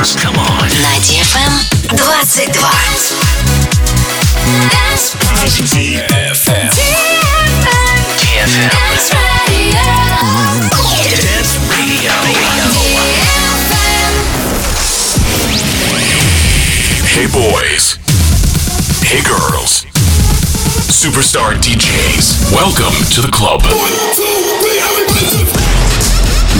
dance. Come on. На DFM 22. DFM. DFM. Dance Radio. Hey boys. Hey girls. Superstar DJs. Welcome to the club.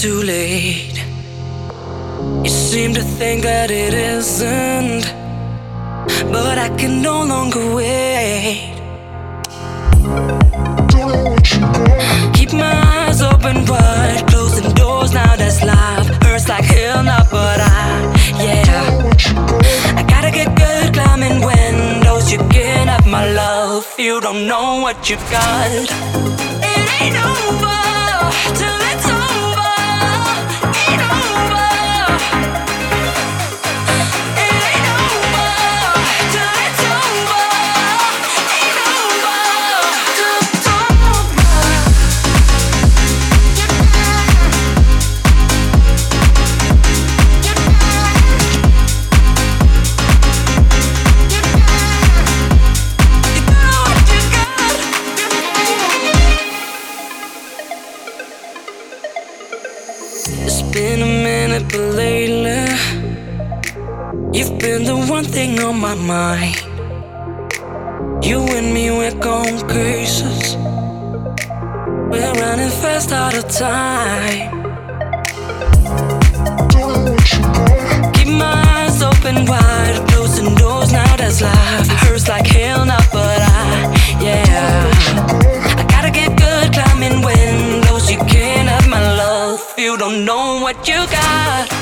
too late. You seem to think that it isn't, but I can no longer wait. Keep my eyes open wide, closing doors now. That's life. Hurts like hell now, You don't know what you got. It ain't over till it's over. on you got.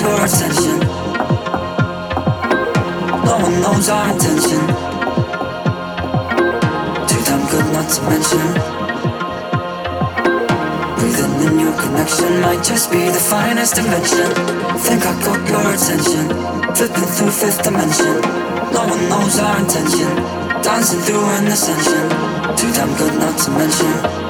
pure attention. No one knows our intention. Too damn good not to mention. Breathing in your connection might just be the finest invention. Think I caught your attention. Flipping through fifth dimension. No one knows our intention. Dancing through an ascension. Too damn good not to mention.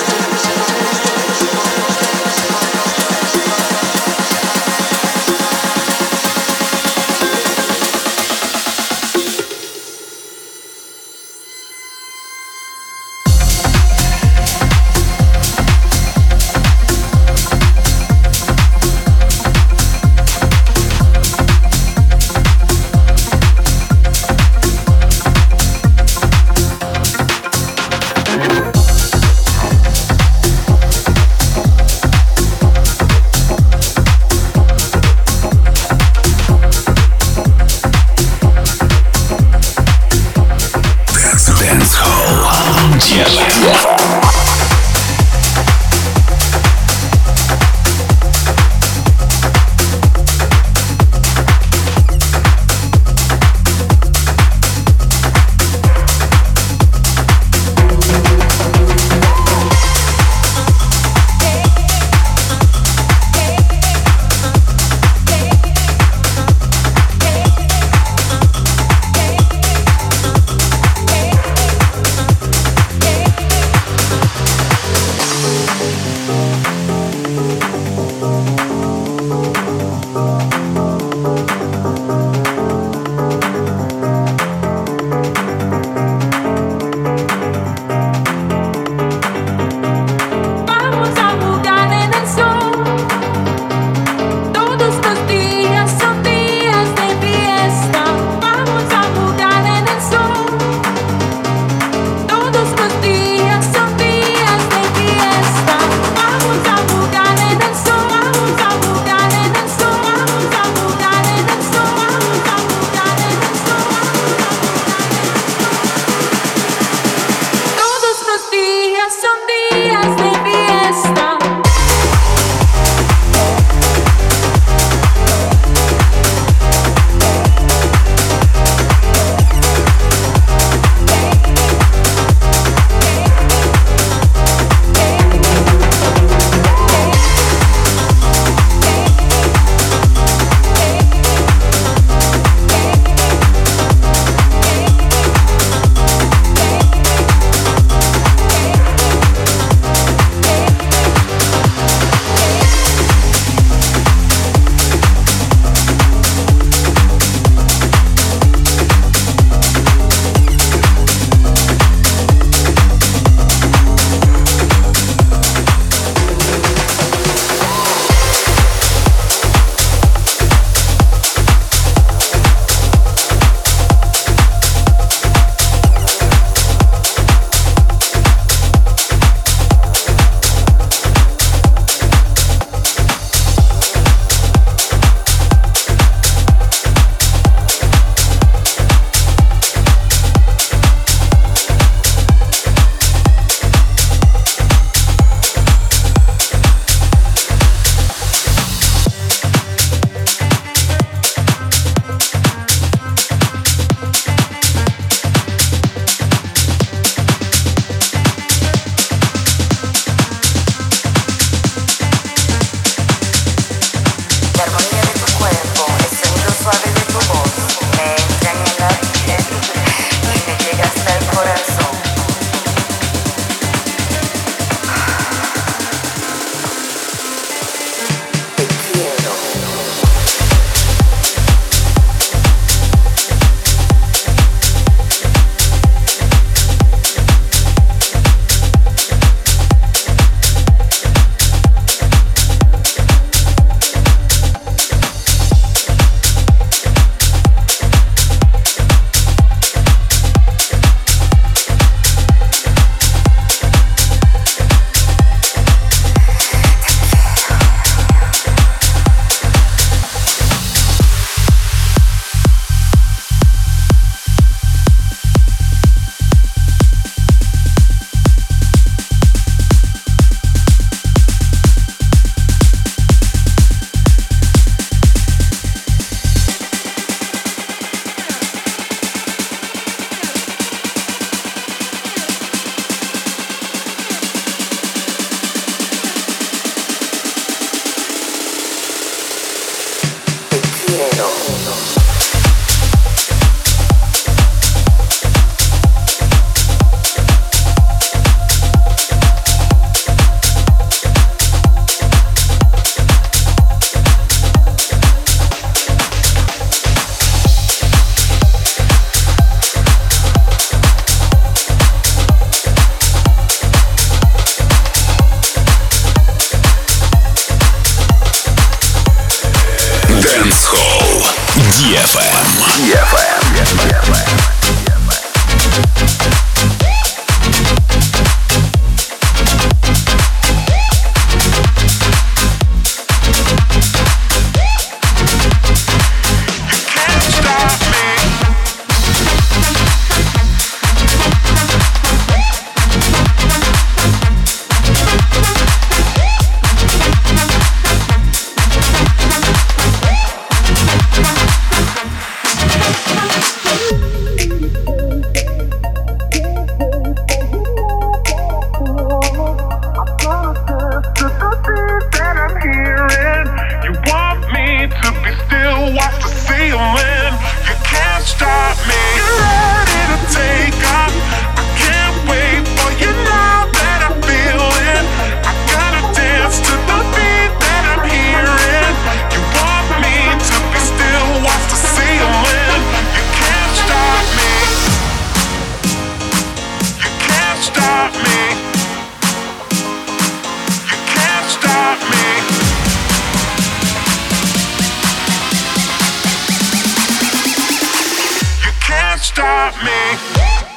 can't stop me.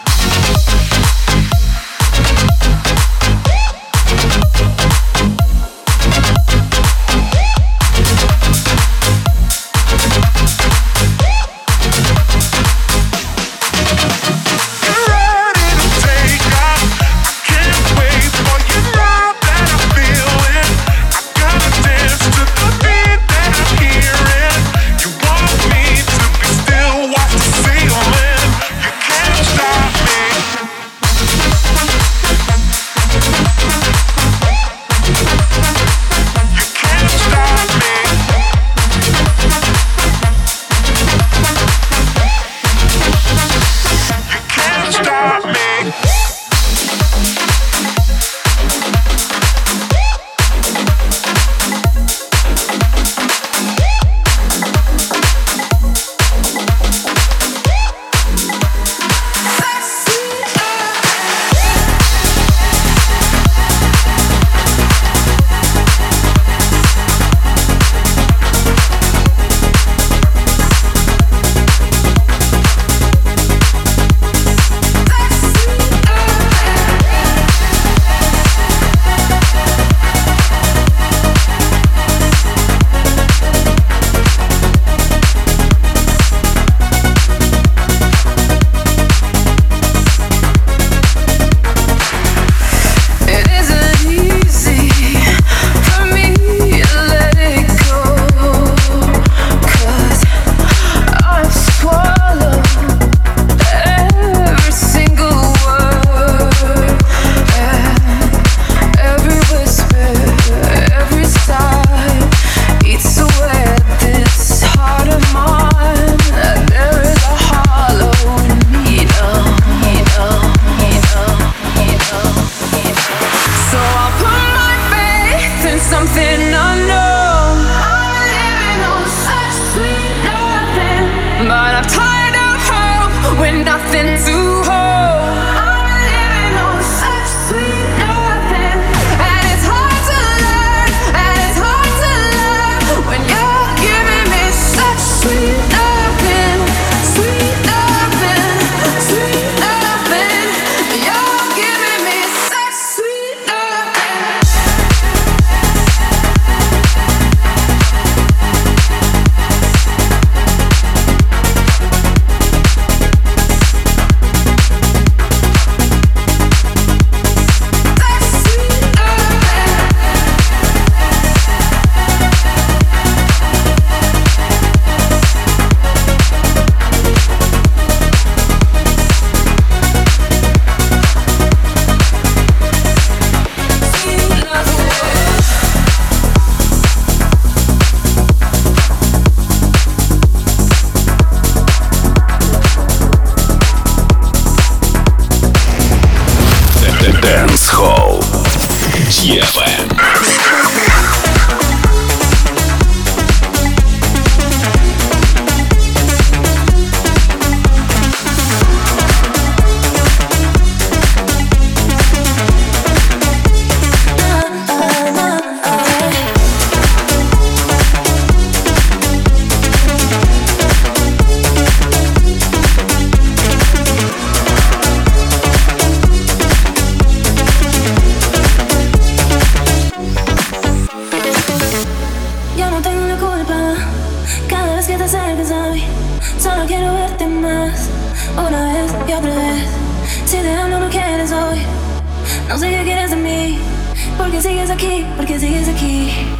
Aquí, porque sigues aquí.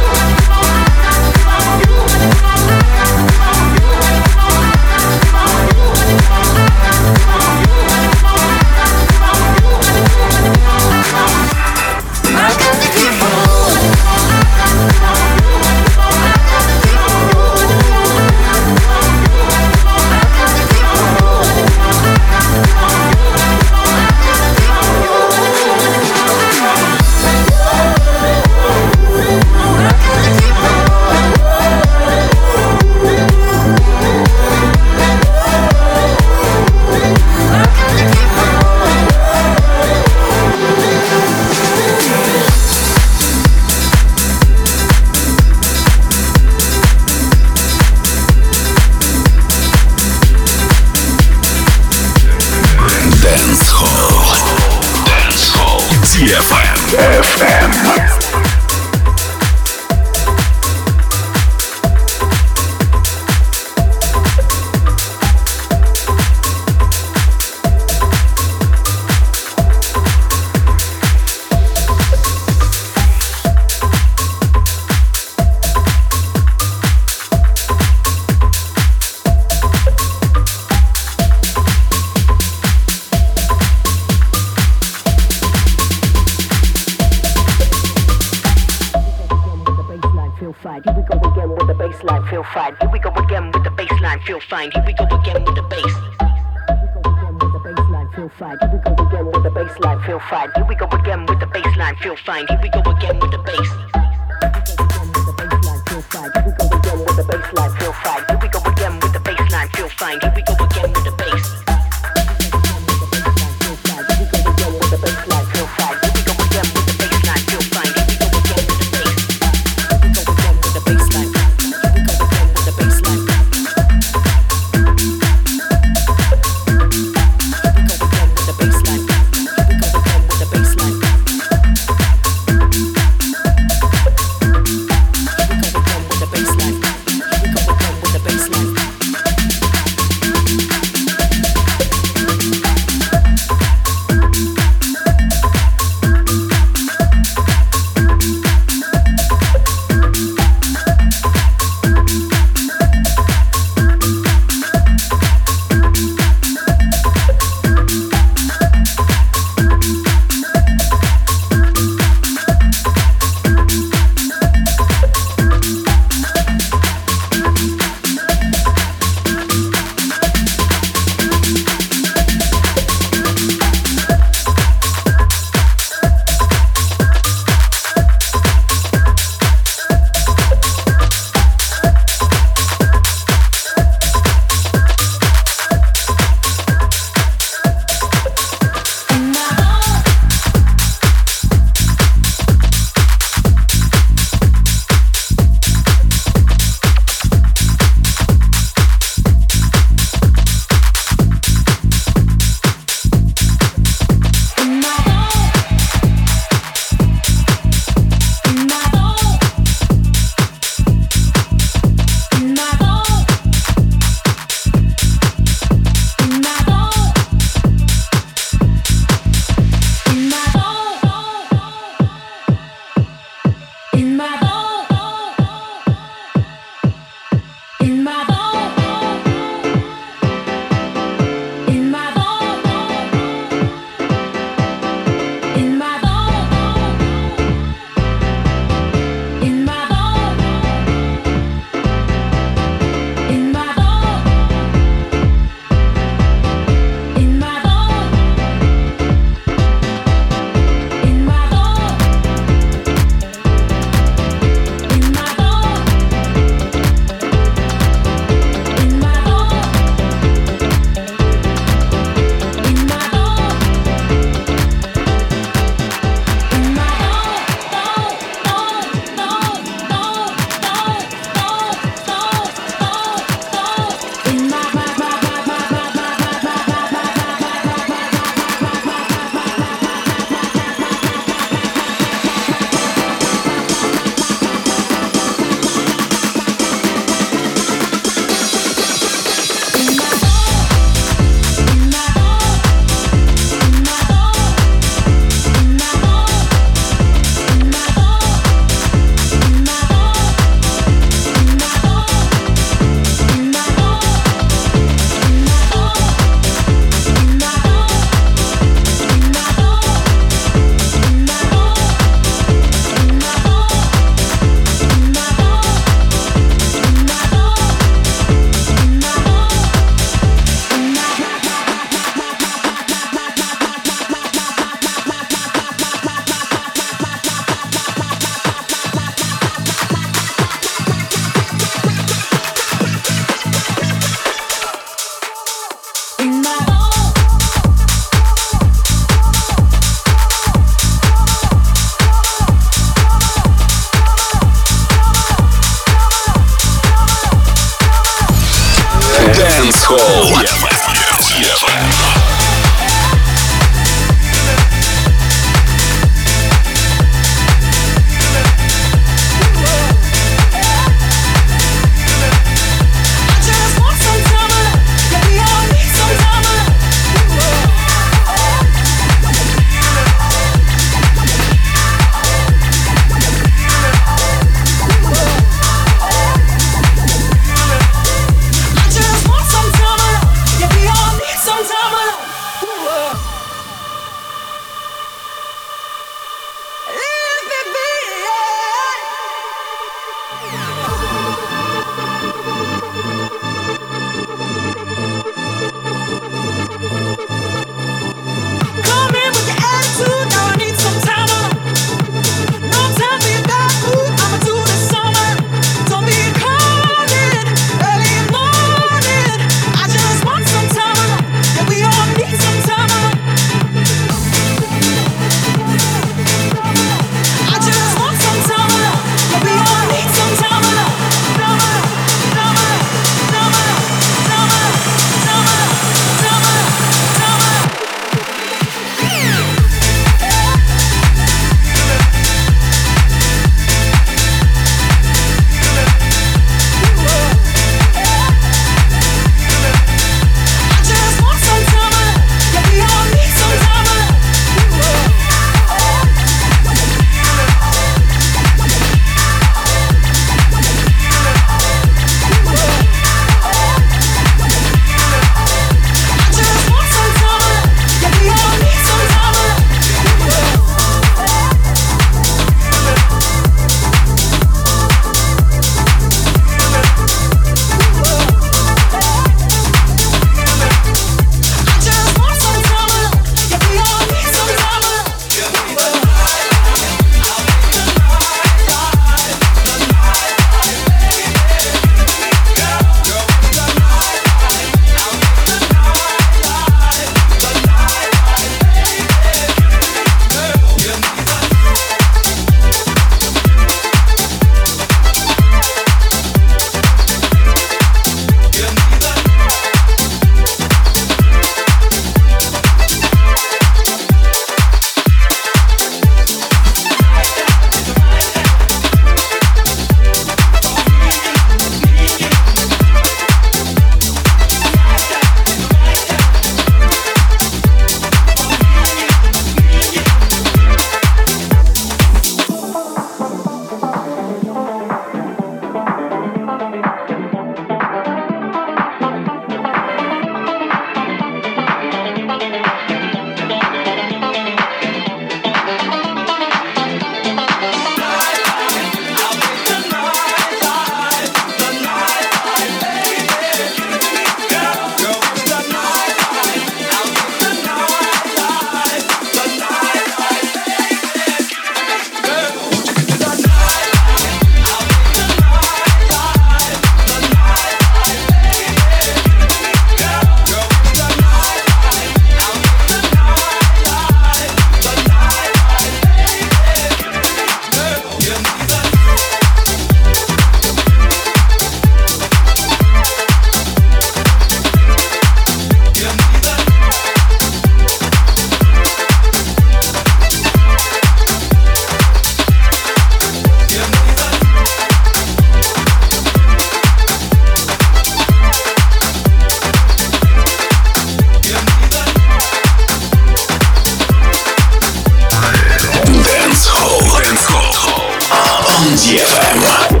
DFM.